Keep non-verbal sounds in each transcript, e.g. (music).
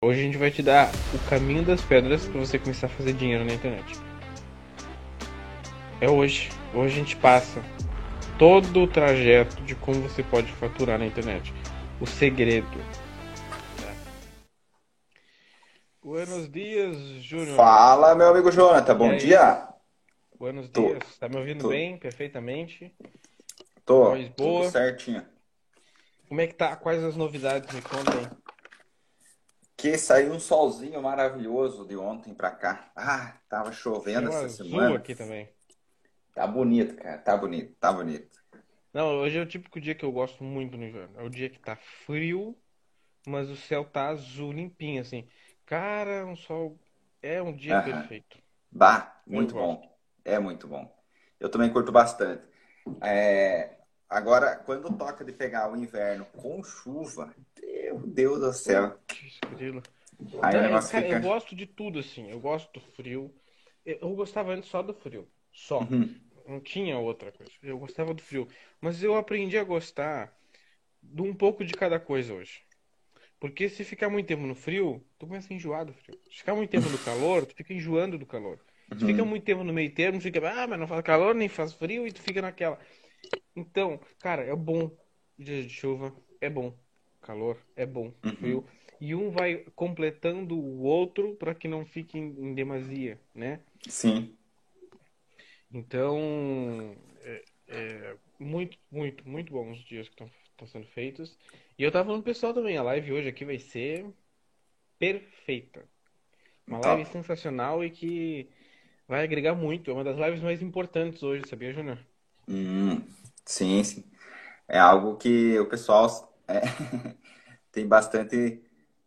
Hoje a gente vai te dar o caminho das pedras para você começar a fazer dinheiro na internet. É hoje. Hoje a gente passa todo o trajeto de como você pode faturar na internet. O segredo. Buenos dias, Júnior. Fala, meu amigo Jonathan. Bom dia. Buenos Tô. dias. Tá me ouvindo Tô. bem? Perfeitamente? Tô. Voz boa. Tudo certinho. Como é que tá? Quais as novidades? Me contem. Que saiu um solzinho maravilhoso de ontem pra cá. Ah, tava chovendo essa semana. aqui também. Tá bonito, cara. Tá bonito, tá bonito. Não, hoje é o típico dia que eu gosto muito no inverno. É o dia que tá frio, mas o céu tá azul, limpinho, assim. Cara, um sol. É um dia Aham. perfeito. Bah, Eu muito gosto. bom. É muito bom. Eu também curto bastante. É, Agora, quando toca de pegar o inverno com chuva, meu Deus do céu. Aí o negócio cara, eu fica. gosto de tudo, assim. Eu gosto do frio. Eu, eu gostava antes só do frio. Só. Uhum. Não tinha outra coisa. Eu gostava do frio. Mas eu aprendi a gostar de um pouco de cada coisa hoje. Porque se ficar muito tempo no frio, tu começa a enjoar do frio. Se ficar muito tempo no calor, tu fica enjoando do calor. Se fica Uhum. muito tempo no meio termo, fica, ah, mas não faz calor, nem faz frio, e tu fica naquela. Então, cara, é bom. Dias de chuva é bom. Calor é bom. Uhum. Frio. E um vai completando o outro para que não fique em em demasia, né? Sim. Então, é, é muito, muito, muito bom os dias que estão sendo feitos. E eu tava falando pro pessoal também, a live hoje aqui vai ser perfeita. Uma Top. live sensacional e que vai agregar muito. É uma das lives mais importantes hoje, sabia, Júnior? Hum, sim, sim. É algo que o pessoal é, (laughs) tem bastante,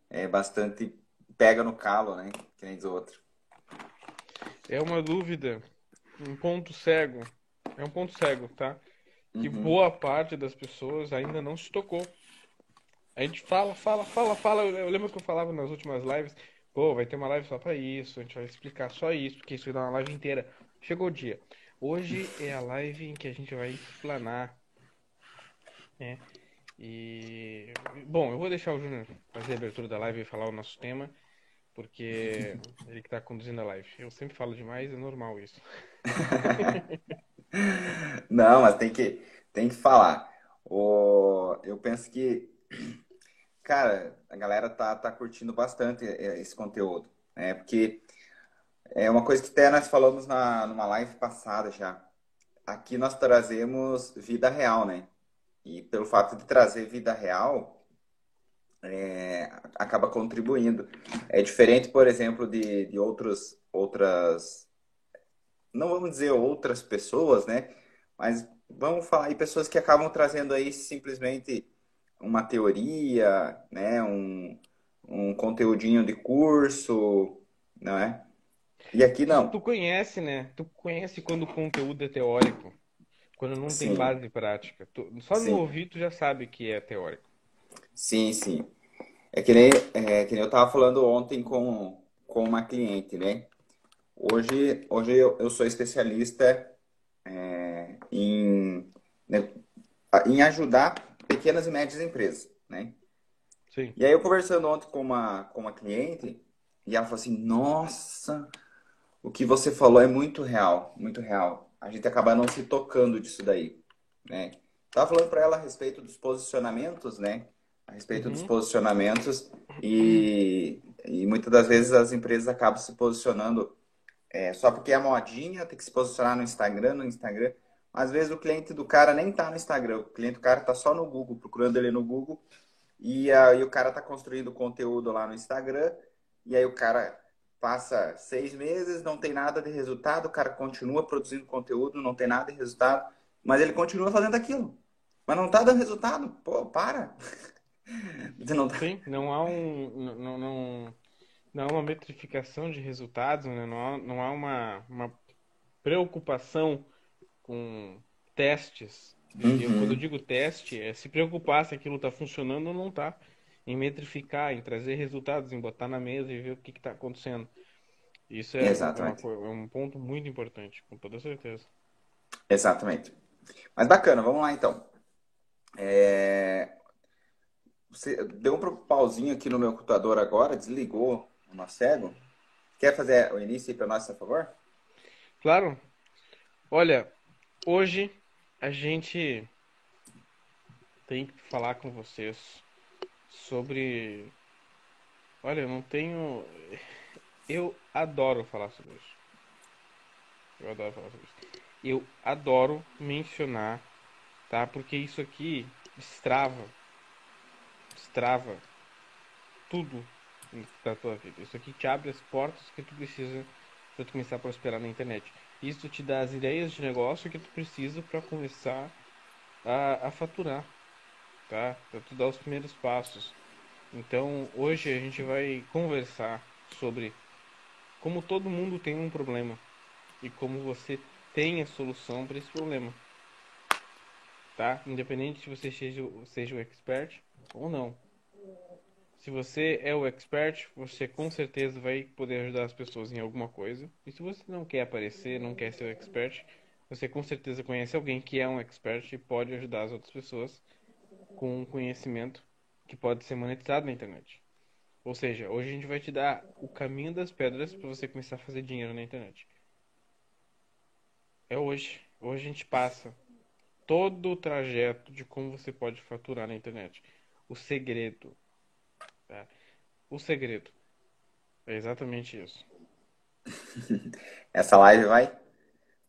é, bastante pega no calo, né? Que nem diz o outro. É uma dúvida, um ponto cego. É um ponto cego, tá? Que Uhum. boa parte das pessoas ainda não se tocou. A gente fala, fala, fala, fala. Eu eu lembro que eu falava nas últimas lives, pô, vai ter uma live só pra isso, a gente vai explicar só isso, porque isso vai dar uma live inteira. Chegou o dia. Hoje é a live em que a gente vai explanar, né? E, bom, eu vou deixar o Júnior fazer a abertura da live e falar o nosso tema, porque (laughs) ele que tá conduzindo a live. Eu sempre falo demais, é normal isso. (laughs) Não, mas tem que, tem que falar. O, eu penso que, cara, a galera tá, tá curtindo bastante esse conteúdo, né? Porque é uma coisa que até nós falamos na, numa live passada já. Aqui nós trazemos vida real, né? E pelo fato de trazer vida real, é, acaba contribuindo. É diferente, por exemplo, de, de outros, outras, não vamos dizer outras pessoas, né? Mas vamos falar aí pessoas que acabam trazendo aí simplesmente uma teoria, né? Um, um conteúdinho de curso, não é? E aqui não. Tu conhece, né? Tu conhece quando o conteúdo é teórico, quando não tem Sim, base prática. Tu- só no sim, ouvir tu já sabe que é teórico. sim, sim. É que nem, é que nem eu estava falando ontem com, com uma cliente, né? Hoje, hoje eu, eu sou especialista é, em, né, em ajudar pequenas e médias empresas, né? Sim. E aí eu conversando ontem com uma, com uma cliente, e ela falou assim, nossa, o que você falou é muito real, muito real. A gente acaba não se tocando disso daí, né? Tava falando para ela a respeito dos posicionamentos, né? A respeito dos Uhum. posicionamentos e, e muitas das vezes as empresas acabam se posicionando é, só porque é modinha, tem que se posicionar no Instagram, no Instagram. Às vezes o cliente do cara nem tá no Instagram, o cliente do cara tá só no Google, procurando ele no Google e aí o cara tá construindo conteúdo lá no Instagram, e aí o cara passa seis meses, não tem nada de resultado, o cara continua produzindo conteúdo, não tem nada de resultado, mas ele continua fazendo aquilo. Mas não tá dando resultado. Pô, para. (laughs) Não tá... Sim, não há um, não, não, não há uma metrificação de resultados, né? Não há, não há uma, uma preocupação com testes. E eu, quando eu Uhum. digo teste, é se preocupar se aquilo está funcionando ou não está. Em metrificar, em trazer resultados, em botar na mesa e ver o que está acontecendo. Isso é, é, uma, Exatamente. co- é um ponto muito importante, com toda certeza. Exatamente. Mas bacana, vamos lá então. É, você deu um pauzinho aqui no meu computador agora, desligou o nosso cego. Quer fazer o início para nós, por favor? Claro. Olha, hoje a gente tem que falar com vocês sobre. Olha, eu não tenho. Eu adoro falar sobre isso. Eu adoro falar sobre isso. Eu adoro mencionar, tá? Porque isso aqui destrava destrava tudo da tua vida. Isso aqui te abre as portas que tu precisa para tu começar a prosperar na internet. Isso te dá as ideias de negócio que tu precisa para começar a, a faturar, tá? Para tu dar os primeiros passos. Então, hoje a gente vai conversar sobre como todo mundo tem um problema e como você tem a solução para esse problema. Tá? Independente se você seja, seja o expert ou não. Se você é o expert, você com certeza vai poder ajudar as pessoas em alguma coisa. E se você não quer aparecer, não quer ser o expert, você com certeza conhece alguém que é um expert e pode ajudar as outras pessoas com um conhecimento que pode ser monetizado na internet. Ou seja, hoje a gente vai te dar o caminho das pedras para você começar a fazer dinheiro na internet. É hoje. Hoje a gente passa todo o trajeto de como você pode faturar na internet o segredo. Tá? O segredo. É exatamente isso. (laughs) Essa live vai,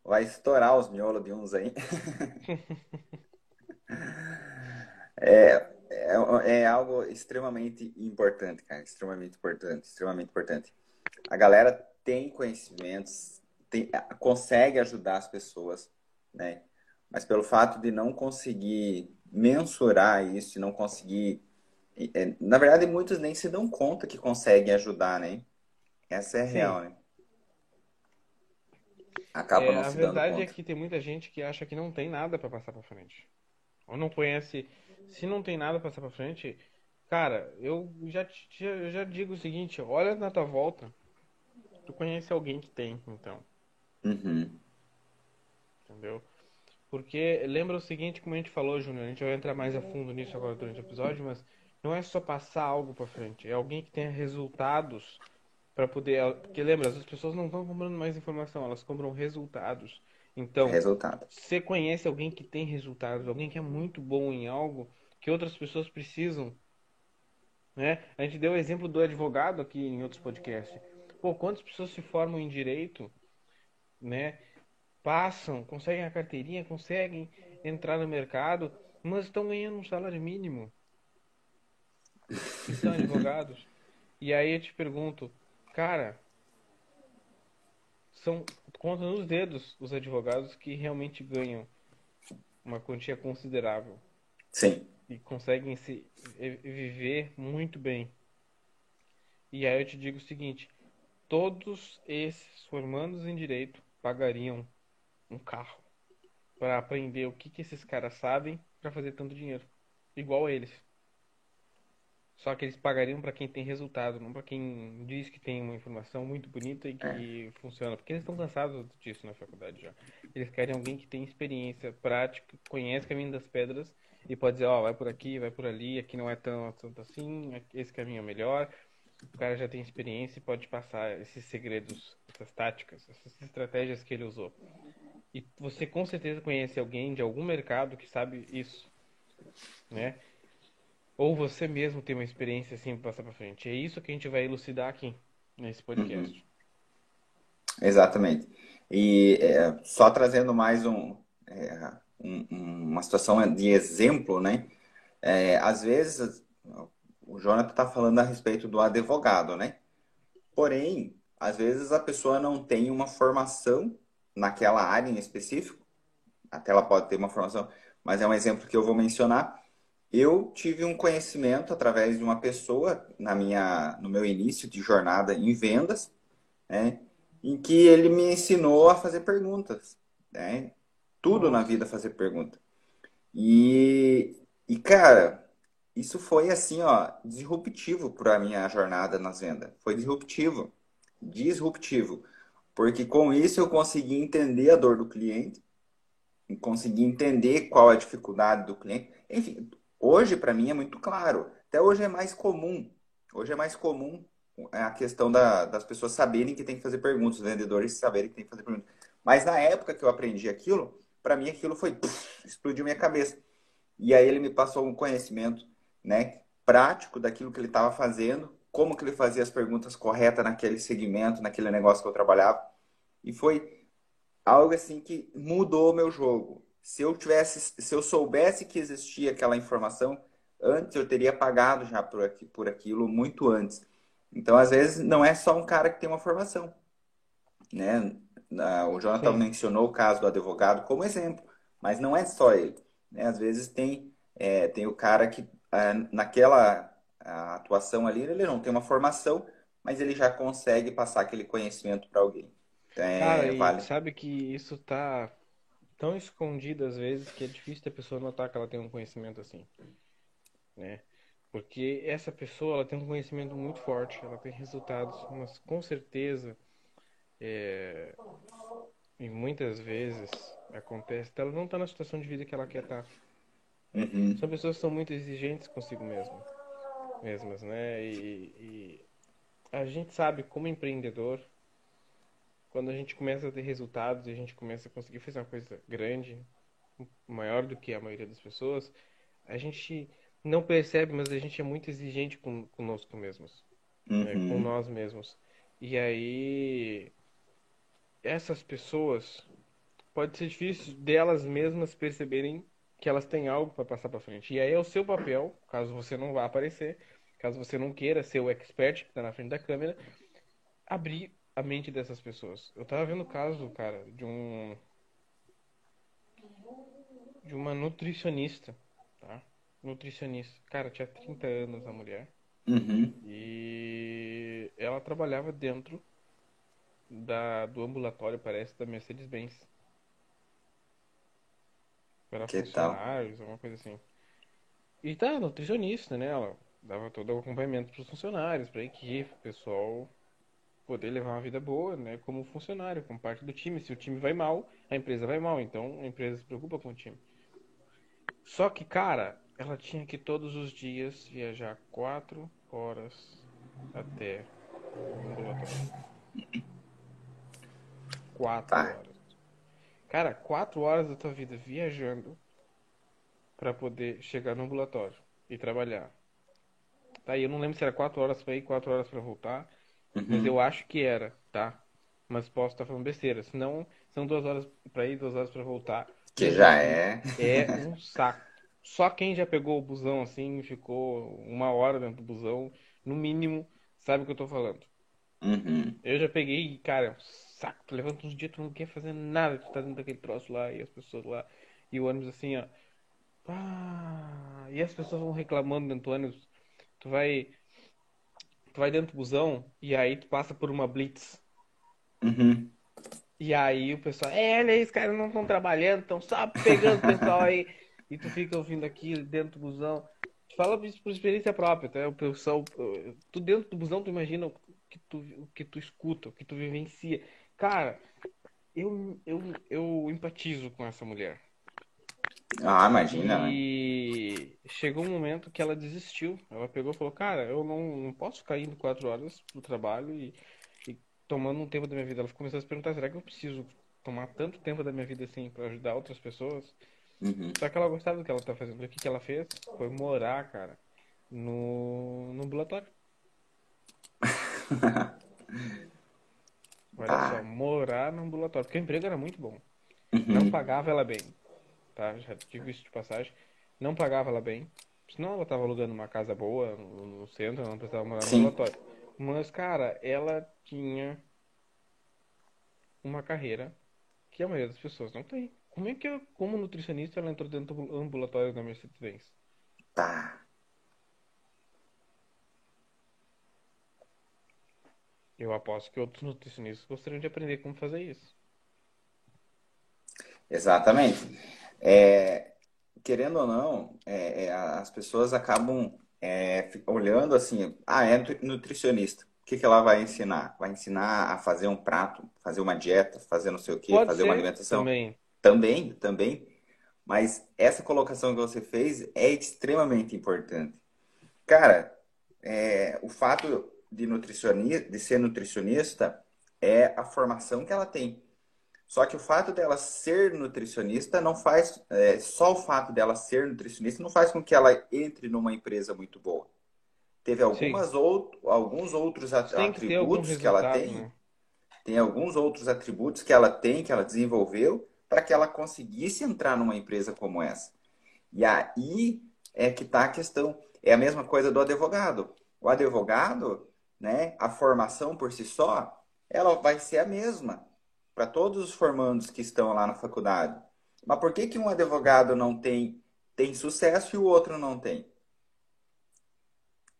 vai estourar os miolos de uns aí. (laughs) é, é, é algo extremamente importante, cara. Extremamente importante. Extremamente importante. A galera tem conhecimentos, tem, consegue ajudar as pessoas, né? Mas pelo fato de não conseguir mensurar isso não conseguir. É, na verdade, muitos nem se dão conta que conseguem ajudar, né? Essa é a real, né? Acaba é, não se dando conta. A verdade é que tem muita gente que acha que não tem nada para passar para frente. Ou não conhece. Se não tem nada para passar para frente, cara, eu já, já, já digo o seguinte: olha na tua volta. Tu conhece alguém que tem, então. Uhum. Entendeu? Porque lembra o seguinte, como a gente falou, Júnior, a gente vai entrar mais a fundo nisso agora durante o episódio, mas não é só passar algo para frente, é alguém que tenha resultados para poder. Porque lembra, as pessoas não estão comprando mais informação, elas compram resultados. Então, Resultado. você conhece alguém que tem resultados, alguém que é muito bom em algo que outras pessoas precisam. Né? A gente deu o exemplo do advogado aqui em outros podcasts. Pô, quantas pessoas se formam em direito, né? passam, conseguem a carteirinha, conseguem entrar no mercado, mas estão ganhando um salário mínimo. São advogados. E aí eu te pergunto, cara, são conta nos dedos os advogados que realmente ganham uma quantia considerável. Sim. E conseguem se viver muito bem. E aí eu te digo o seguinte, todos esses formandos em direito pagariam um carro para aprender o que, que esses caras sabem para fazer tanto dinheiro. Igual eles. Só que eles pagariam para quem tem resultado, não para quem diz que tem uma informação muito bonita e que é. funciona. Porque eles estão cansados disso na faculdade já. Eles querem alguém que tem experiência prática, conhece o caminho das pedras e pode dizer, ó, oh, vai por aqui, vai por ali, aqui não é tanto assim, esse caminho é melhor. O cara já tem experiência e pode passar esses segredos, essas táticas, essas estratégias que ele usou. E você com certeza conhece alguém de algum mercado que sabe isso, né? Ou você mesmo tem uma experiência assim para passar para frente. É isso que a gente vai elucidar aqui nesse podcast. Uhum. Exatamente. E é, só trazendo mais um, é, uma situação de exemplo, né? É, às vezes o Jonathan está falando a respeito do advogado, né? Porém, às vezes a pessoa não tem uma formação naquela área em específico, até ela pode ter uma formação, mas é um exemplo que eu vou mencionar. Eu tive um conhecimento através de uma pessoa na minha, no meu início de jornada em vendas, né, em que ele me ensinou a fazer perguntas, né? Tudo na vida fazer pergunta. E, e cara, isso foi assim, ó, disruptivo para minha jornada nas vendas. Foi disruptivo, disruptivo. Porque com isso eu consegui entender a dor do cliente, consegui entender qual é a dificuldade do cliente. Enfim, hoje para mim é muito claro. até hoje é mais comum. Hoje é mais comum a questão da, das pessoas saberem que tem que fazer perguntas, os vendedores saberem que tem que fazer perguntas. Mas na época que eu aprendi aquilo, para mim aquilo foi puf, explodiu minha cabeça. E aí ele me passou um conhecimento, né, prático daquilo que ele estava fazendo, como que ele fazia as perguntas corretas naquele segmento, naquele negócio que eu trabalhava. E foi algo assim que mudou o meu jogo. Se eu tivesse, se eu soubesse que existia aquela informação antes, eu teria pagado já por, aqui, por aquilo muito antes. Então, às vezes, não é só um cara que tem uma formação, né? O Jonathan Sim. mencionou o caso do advogado como exemplo, mas não é só ele. Né? Às vezes tem, é, tem o cara que é, naquela atuação ali ele não tem uma formação, mas ele já consegue passar aquele conhecimento para alguém. É, cara, vale. sabe que isso tá tão escondido às vezes que é difícil a pessoa notar que ela tem um conhecimento assim, né? Porque essa pessoa ela tem um conhecimento muito forte, ela tem resultados, mas com certeza é, e muitas vezes acontece, ela não está na situação de vida que ela quer estar. Tá. Uhum. São pessoas que são muito exigentes consigo mesmo, mesmas, né? E, e, a gente sabe como empreendedor, quando a gente começa a ter resultados e a gente começa a conseguir fazer uma coisa grande, maior do que a maioria das pessoas, a gente não percebe, mas a gente é muito exigente com, conosco mesmos, uhum. né? com nós mesmos. E aí essas pessoas pode ser difícil delas mesmas perceberem que elas têm algo para passar para frente. E aí é o seu papel, caso você não vá aparecer, caso você não queira ser o expert que está na frente da câmera, abrir a mente dessas pessoas. Eu tava vendo o caso, cara, de um de uma nutricionista, tá? Nutricionista. Cara, tinha 30 anos a mulher. Uhum. E ela trabalhava dentro da, do ambulatório, parece, da Mercedes-Benz. Que funcionários, tal? alguma coisa assim. E tá, nutricionista, né? Ela dava todo o acompanhamento para os funcionários, para a equipe, o pessoal poder levar uma vida boa, né? Como funcionário, como parte do time. Se o time vai mal, a empresa vai mal. Então, a empresa se preocupa com o time. Só que, cara, ela tinha que todos os dias viajar quatro horas até o ambulatório. Quatro tá. horas. Cara, quatro horas da tua vida viajando para poder chegar no ambulatório e trabalhar. Tá, e eu não lembro se era quatro horas para ir, quatro horas para voltar, uhum. mas eu acho que era, tá? Mas posso estar falando besteira. Senão, são duas horas para ir, duas horas para voltar. Que já é. É um saco. Só quem já pegou o busão assim, ficou uma hora dentro do busão, no mínimo, sabe o que eu tô falando. Uhum. Eu já peguei, cara, saco. Tu levanta uns dias, tu não quer fazer nada, tu tá dentro daquele troço lá e as pessoas lá. E o ônibus assim, ó. Ah, e as pessoas vão reclamando dentro do ônibus. Tu vai. Tu vai dentro do busão e aí tu passa por uma blitz. Uhum. E aí o pessoal, é, olha aí, os caras não estão trabalhando, estão só pegando o pessoal aí. E tu fica ouvindo aqui dentro do busão. Fala isso por experiência própria, tá? O pessoal, tu dentro do busão, tu imagina o que tu, o que tu escuta, o que tu vivencia. Cara, eu, eu, eu empatizo com essa mulher. Ah, imagina. Né? E chegou um momento que ela desistiu. Ela pegou e falou: Cara, eu não, não posso ficar indo quatro horas pro trabalho e, e tomando um tempo da minha vida. Ela começou a se perguntar: será que eu preciso tomar tanto tempo da minha vida assim para ajudar outras pessoas? Uhum. Só que ela gostava do que ela tá fazendo. O que, que ela fez? Foi morar, cara, no, no ambulatório. (laughs) Olha ah. só, morar no ambulatório. Porque o emprego era muito bom. Uhum. Não pagava ela bem. Tá? Já tive isso de passagem. Não pagava ela bem. Senão ela tava alugando uma casa boa no, no centro, não precisava morar no Sim. ambulatório. Mas, cara, ela tinha uma carreira que a maioria das pessoas não tem. Como é que, como nutricionista, ela entrou dentro do ambulatório da Mercedes-Benz? Tá. Eu aposto que outros nutricionistas gostariam de aprender como fazer isso. Exatamente. É, querendo ou não, é, é, as pessoas acabam é, olhando assim, ah, é nutricionista. O que, que ela vai ensinar? Vai ensinar a fazer um prato, fazer uma dieta, fazer não sei o quê, Pode fazer uma alimentação? Também. Também, também. Mas essa colocação que você fez é extremamente importante. Cara, é, o fato de, nutricionista, de ser nutricionista é a formação que ela tem. Só que o fato dela ser nutricionista não faz. É, só o fato dela ser nutricionista não faz com que ela entre numa empresa muito boa. Teve algumas out, alguns outros atributos que, que, ela tem. Né? Tem alguns outros atributos que ela tem, que ela desenvolveu, para que ela conseguisse entrar numa empresa como essa. E aí é que está a questão. É a mesma coisa do advogado. O advogado, né, a formação por si só, ela vai ser a mesma para todos os formandos que estão lá na faculdade. Mas por que, que um advogado não tem, tem sucesso e o outro não tem?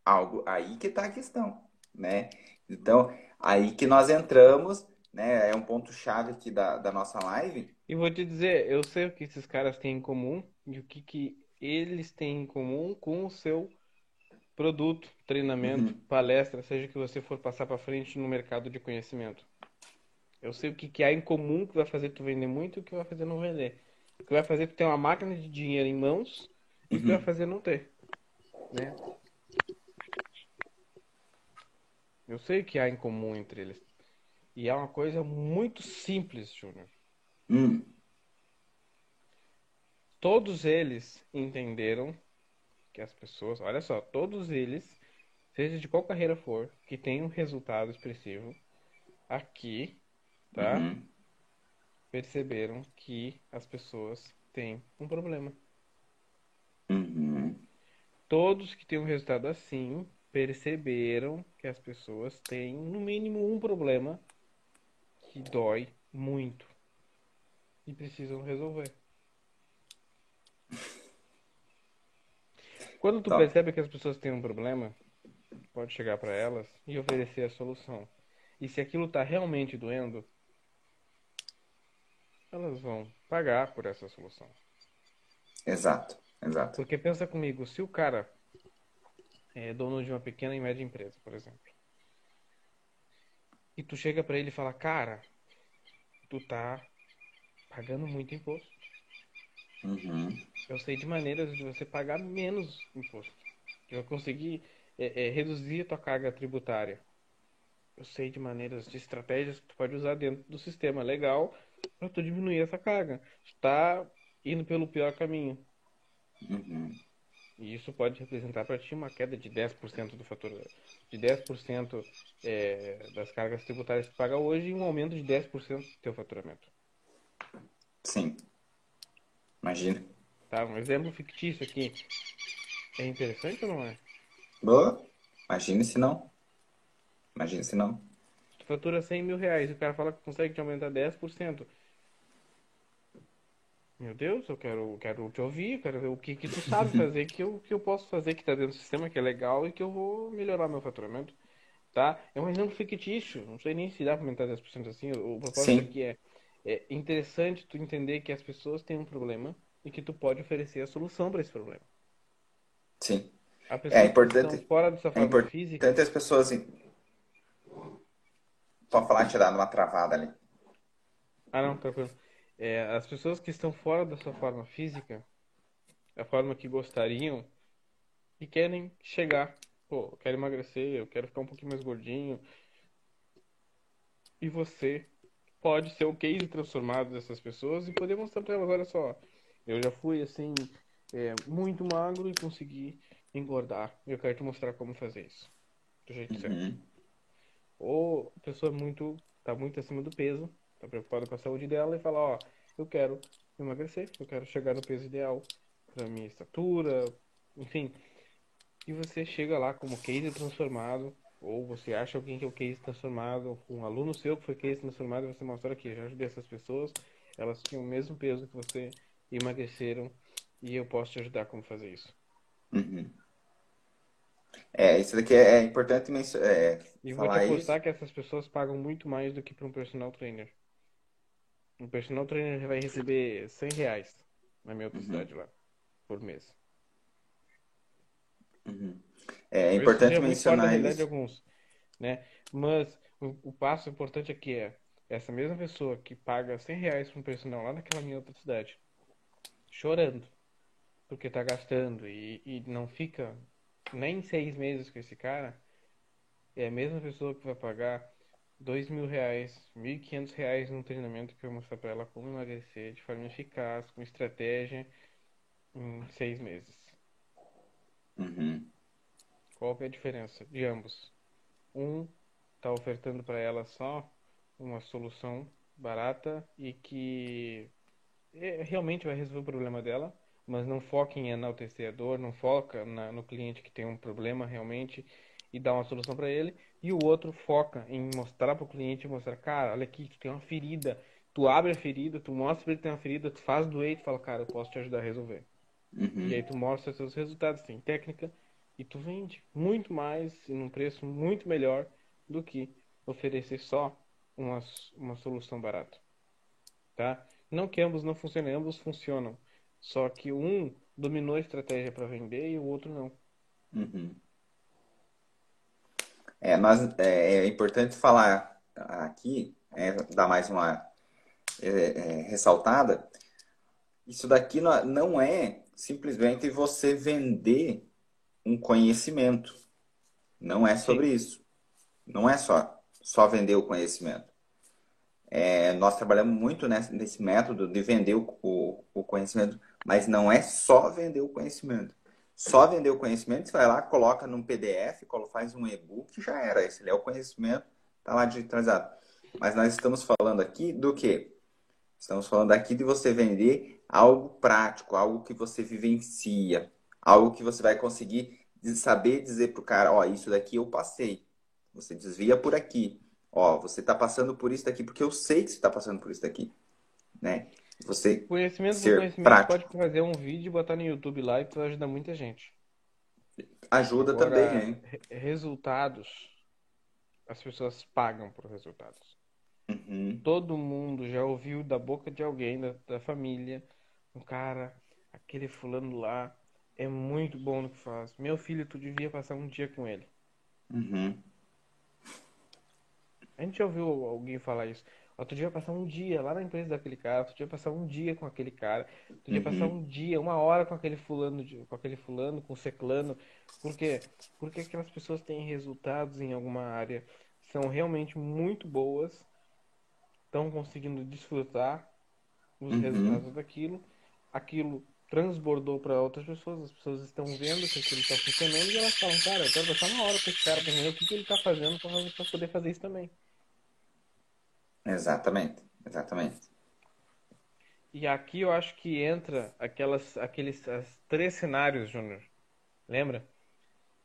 Algo aí que está a questão, né? Então, aí que nós entramos, né? É um ponto-chave aqui da, da nossa live. E vou te dizer, eu sei o que esses caras têm em comum e o que, que eles têm em comum com o seu produto, treinamento, uhum. palestra, seja que você for passar para frente no mercado de conhecimento. Eu sei o que, que há em comum que vai fazer tu vender muito e o que vai fazer não vender. O que vai fazer tu ter uma máquina de dinheiro em mãos e o que vai uhum. fazer não ter. Né? Eu sei o que há em comum entre eles. E é uma coisa muito simples, Júnior. Hum. Todos eles entenderam que as pessoas, olha só, todos eles, seja de qual carreira for, que tenham um resultado expressivo, aqui tá? Uhum. Perceberam que as pessoas têm um problema. Uhum. Todos que têm um resultado assim perceberam que as pessoas têm no mínimo um problema que dói muito e precisam resolver. Quando tu tá. percebe que as pessoas têm um problema, pode chegar para elas e oferecer a solução. E se aquilo está realmente doendo, elas vão pagar por essa solução. Exato, exato. Porque pensa comigo, se o cara é dono de uma pequena e média empresa, por exemplo, e tu chega para ele e fala, cara, tu tá pagando muito imposto. Uhum. Eu sei de maneiras de você pagar menos imposto. Que vai conseguir é, é, reduzir a tua carga tributária. Eu sei de maneiras, de estratégias que tu pode usar dentro do sistema legal para tu diminuir essa carga. Está indo pelo pior caminho. Uhum. E isso pode representar para ti uma queda de 10% do fator, de 10% é, das cargas tributárias que tu paga hoje e um aumento de 10% do teu faturamento. Sim. Imagina. Tá, um exemplo fictício aqui. É interessante ou não é? Boa. Imagine se não. Imagine se não tu fatura 100 mil reais e o cara fala que consegue te aumentar 10%. Meu Deus, eu quero, quero te ouvir, quero ver o que, que tu sabe (laughs) fazer, que eu, que eu posso fazer que tá dentro do sistema, que é legal e que eu vou melhorar meu faturamento. Tá? É um exemplo fictício, não sei nem se dá pra aumentar 10% assim. O propósito Sim. aqui é, é interessante tu entender que as pessoas têm um problema e que tu pode oferecer a solução para esse problema. Sim. é importante. Fora dessa é importante física. as pessoas só falar tinha dado uma travada ali. Ah, não, tranquilo. É, as pessoas que estão fora da sua forma física, a forma que gostariam, e querem chegar. Pô, eu quero emagrecer, eu quero ficar um pouquinho mais gordinho. E você pode ser o case transformado dessas pessoas e poder mostrar para elas, olha só, eu já fui assim, é, muito magro e consegui engordar. Eu quero te mostrar como fazer isso. Do jeito uhum. certo. Ou a pessoa é muito, tá muito acima do peso, tá preocupada com a saúde dela e fala, ó, eu quero emagrecer, eu quero chegar no peso ideal para minha estatura, enfim. E você chega lá como case transformado, ou você acha alguém que é o case transformado, um aluno seu que foi case transformado, e você mostra aqui, já ajudei essas pessoas, elas tinham o mesmo peso que você, emagreceram, e eu posso te ajudar como fazer isso. Uhum. É, isso daqui é, é importante mencionar. É, e vou te apostar isso. que essas pessoas pagam muito mais do que para um personal trainer. Um personal trainer vai receber 100 reais na minha outra uhum. cidade lá, por mês. Uhum. É, é importante mencionar isso. De alguns, né? Mas o, o, passo importante aqui é essa mesma pessoa que paga 100 reais para um personal lá naquela minha outra cidade, chorando, porque está gastando e, e não fica nem seis meses com esse cara, é a mesma pessoa que vai pagar dois mil reais, mil e quinhentos reais num treinamento que eu vou mostrar pra ela como emagrecer de forma eficaz, com estratégia, em seis meses. Uhum. Qual que é a diferença de ambos? Um está ofertando para ela só uma solução barata e que é, realmente vai resolver o problema dela, mas não foca em enaltecer a dor, não foca na, no cliente que tem um problema realmente e dá uma solução para ele. E o outro foca em mostrar para o cliente, mostrar, cara, olha aqui, tu tem uma ferida, tu abre a ferida, tu mostra para ele que tem uma ferida, tu faz doer e tu fala, cara, eu posso te ajudar a resolver. Uhum. E aí tu mostra seus resultados, tem técnica e tu vende muito mais e num preço muito melhor do que oferecer só uma, uma solução barata. Tá? Não que ambos não funcionem, ambos funcionam. Só que um dominou a estratégia para vender e o outro não. Uhum. É, nós, é, é importante falar aqui, é, dar mais uma é, é, ressaltada. Isso daqui não é simplesmente você vender um conhecimento. Não é sobre Sim. isso. Não é só, só vender o conhecimento. É, nós trabalhamos muito nesse, nesse, método de vender o, o, o, conhecimento, mas não é só vender o conhecimento. Só vender o conhecimento, você vai lá, coloca num PDF, faz um e-book, já era. Esse é o conhecimento, está lá digitalizado. Mas nós estamos falando aqui do quê? Estamos falando aqui de você vender algo prático, algo que você vivencia, algo que você vai conseguir saber dizer para o cara, ó, oh, isso daqui eu passei. Você desvia por aqui. Ó, você está passando por isso daqui porque eu sei que você está passando por isso daqui, né? Você conhecimento ser conhecimento prático. pode fazer um vídeo e botar no YouTube lá e vai ajudar muita gente. Ajuda Agora, também, hein? Resultados, as pessoas pagam por resultados. Uhum. Todo mundo já ouviu da boca de alguém da, da família, um cara, aquele fulano lá é muito bom no que faz. Meu filho, tu devia passar um dia com ele. Uhum. A gente já ouviu alguém falar isso. tu devia passar um dia lá na empresa daquele cara, tu devia passar um dia com aquele cara, tu devia uhum. passar um dia, uma hora com aquele fulano, com aquele fulano, com o seclano. Por quê? Porque aquelas pessoas têm resultados em alguma área, são realmente muito boas, estão conseguindo desfrutar os uhum. resultados daquilo, aquilo transbordou para outras pessoas, as pessoas estão vendo que aquilo está funcionando e elas falam, cara, eu quero passar uma hora com esse cara para o que, que ele está fazendo para poder fazer isso também. Exatamente, exatamente. E aqui eu acho que entra aquelas, aqueles as três cenários, Júnior. Lembra?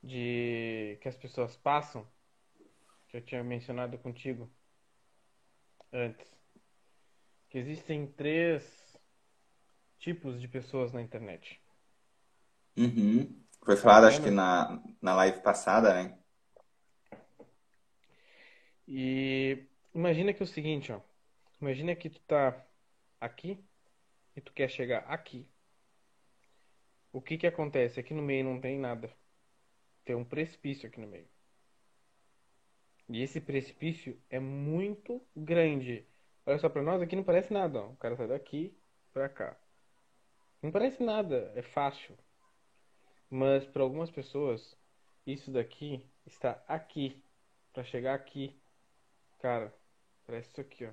De que as pessoas passam, que eu tinha mencionado contigo antes. Que existem três tipos de pessoas na internet. Uhum. Foi falado, acho que na, na live passada, né? E imagina que é o seguinte, ó. Imagina que tu tá aqui e tu quer chegar aqui. O que que acontece? Aqui no meio não tem nada. Tem um precipício aqui no meio. E esse precipício é muito grande. Olha só, pra nós aqui não parece nada, ó. O cara sai daqui pra cá. Não parece nada, é fácil. Mas para algumas pessoas, isso daqui está aqui. Para chegar aqui, cara, parece isso aqui, ó.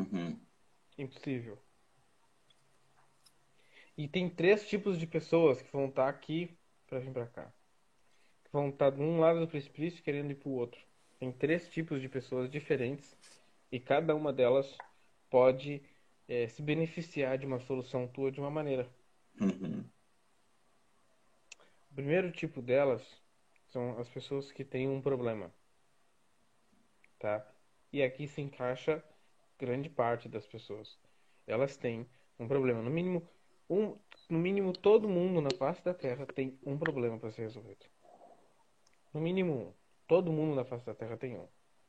Uhum. Impossível. E tem três tipos de pessoas que vão estar tá aqui para vir para cá. Vão estar tá de um lado do precipício querendo ir para o outro. Tem três tipos de pessoas diferentes e cada uma delas pode é, se beneficiar de uma solução tua de uma maneira. Uhum. O primeiro tipo delas são as pessoas que têm um problema. Tá? E aqui se encaixa grande parte das pessoas. Elas têm um problema. No mínimo, um, no mínimo todo mundo na face da Terra tem um problema para ser resolvido. No mínimo um. Todo mundo na face da Terra tem um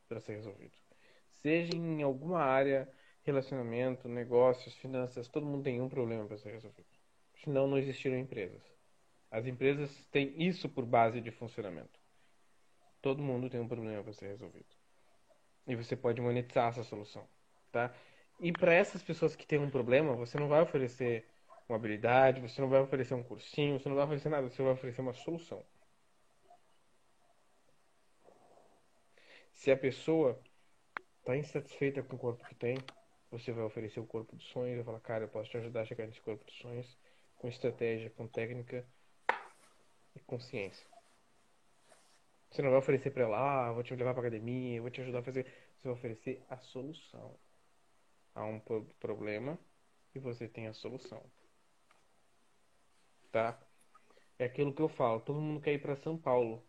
para ser resolvido. Seja em alguma área relacionamento, negócios, finanças, todo mundo tem um problema para ser resolvido. Senão não existiram empresas. As empresas têm isso por base de funcionamento. Todo mundo tem um problema para ser resolvido. E você pode monetizar essa solução, tá? E para essas pessoas que têm um problema, você não vai oferecer uma habilidade, você não vai oferecer um cursinho, você não vai oferecer nada, você vai oferecer uma solução. Se a pessoa está insatisfeita com o corpo que tem, você vai oferecer o corpo dos sonhos, vai falar, cara, eu posso te ajudar a chegar nesse corpo dos sonhos, com estratégia, com técnica e consciência. Você não vai oferecer para ela, ah, vou te levar para academia, vou te ajudar a fazer. Você vai oferecer a solução. Há um problema e você tem a solução. Tá? É aquilo que eu falo. Todo mundo quer ir para São Paulo.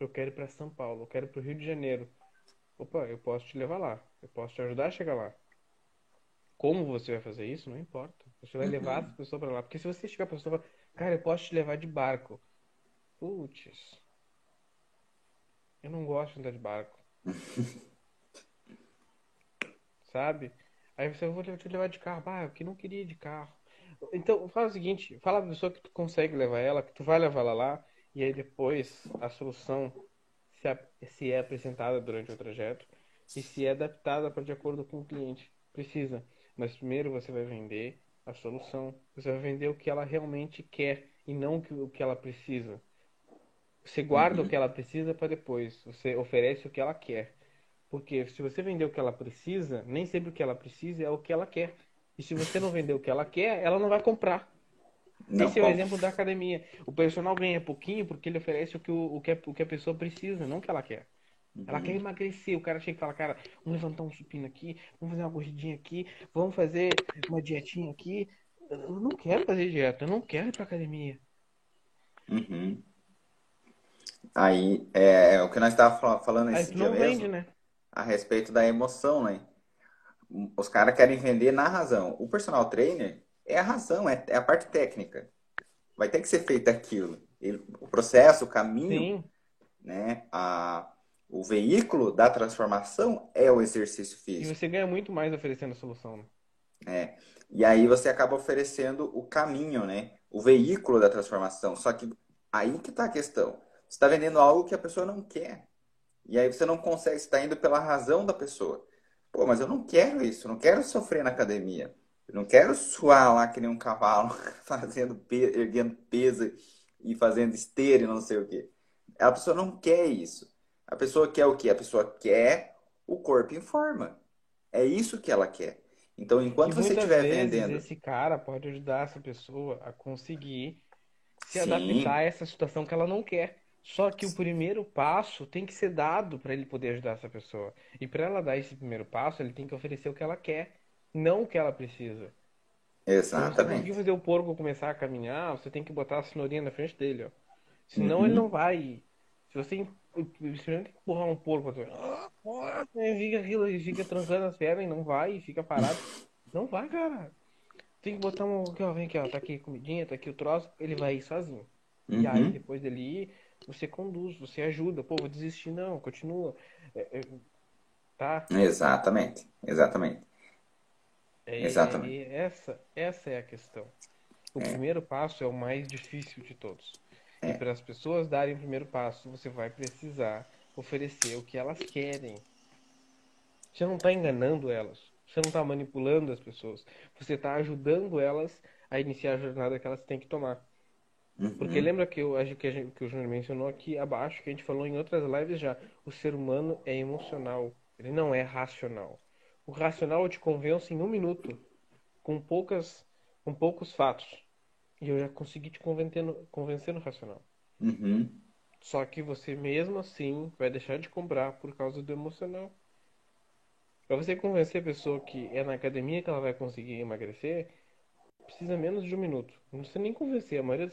Eu quero ir para São Paulo. Eu quero ir para o Rio de Janeiro. Opa, eu posso te levar lá. Eu posso te ajudar a chegar lá. Como você vai fazer isso? Não importa. Você vai levar essa pessoa para lá. Porque se você chegar para a pessoa, cara, eu posso te levar de barco. Putz. Eu não gosto de andar de barco. (laughs) Sabe? Aí você, eu vou te levar de carro. Ah, eu que não queria ir de carro. Então, fala o seguinte, fala pra pessoa que tu consegue levar ela, que tu vai levar ela lá, e aí depois a solução se é, se é apresentada durante o trajeto e se é adaptada para de acordo com o cliente precisa. Mas primeiro você vai vender a solução, você vai vender o que ela realmente quer e não o que ela precisa. Você guarda uhum. o que ela precisa para depois. Você oferece o que ela quer. Porque se você vender o que ela precisa, nem sempre o que ela precisa é o que ela quer. E se você não vender o que ela quer, ela não vai comprar. Não Esse é o exemplo da academia. O personal ganha pouquinho porque ele oferece o que, o, o, que, a, o que a pessoa precisa, não o que ela quer. Uhum. Ela quer emagrecer. O cara chega e fala, cara, vamos levantar um supino aqui, vamos fazer uma corridinha aqui, vamos fazer uma dietinha aqui. Eu não quero fazer dieta, eu não quero ir pra academia. Uhum. Aí, é, é, o que nós estávamos falando esse dia mesmo, vende, né? a respeito da emoção, né? Os caras querem vender na razão. O personal trainer é a razão, é, é a parte técnica. Vai ter que ser feito aquilo. Ele, o processo, o caminho, Sim. né? A, o veículo da transformação é o exercício físico. E você ganha muito mais oferecendo a solução. Né? É. E aí você acaba oferecendo o caminho, né? O veículo da transformação. Só que aí que está a questão. Você está vendendo algo que a pessoa não quer. E aí você não consegue, você está indo pela razão da pessoa. Pô, mas eu não quero isso, eu não quero sofrer na academia. Eu não quero suar lá que nem um cavalo, (laughs) fazendo erguendo peso e fazendo esteira e não sei o quê. A pessoa não quer isso. A pessoa quer o quê? A pessoa quer o corpo em forma. É isso que ela quer. Então, enquanto você estiver vendendo. Esse cara pode ajudar essa pessoa a conseguir se Sim. adaptar a essa situação que ela não quer. Só que o primeiro passo tem que ser dado para ele poder ajudar essa pessoa. E para ela dar esse primeiro passo, ele tem que oferecer o que ela quer, não o que ela precisa. Exatamente. Se você fazer o porco começar a caminhar, você tem que botar a cenourinha na frente dele, ó. Senão uhum. ele não vai. Se você experimenta empurrar um porco, você fica aquilo, fica trancando as pernas e não vai, fica parado. Não vai, cara. Tem que botar um. Aqui, ó, vem aqui, ó. Tá aqui a comidinha, tá aqui o troço. Ele vai ir sozinho. Uhum. E aí, depois dele ir, você conduz, você ajuda. Pô, vou desistir, não, continua. É, é, tá? Exatamente, exatamente. É, exatamente. essa, essa é a questão. O é. primeiro passo é o mais difícil de todos. E é. para as pessoas darem o primeiro passo, você vai precisar oferecer o que elas querem. Você não está enganando elas. Você não está manipulando as pessoas. Você está ajudando elas a iniciar a jornada que elas têm que tomar. Uhum. Porque lembra que, eu, que, a gente, que o Júnior mencionou aqui abaixo, que a gente falou em outras lives já. O ser humano é emocional, ele não é racional. O racional eu te convenço em um minuto, com poucas, com poucos fatos. E eu já consegui te convencer no, convencer no racional. Uhum. Só que você mesmo assim vai deixar de comprar por causa do emocional. Para você convencer a pessoa que é na academia que ela vai conseguir emagrecer, precisa menos de um minuto. Não precisa nem convencer. A maioria das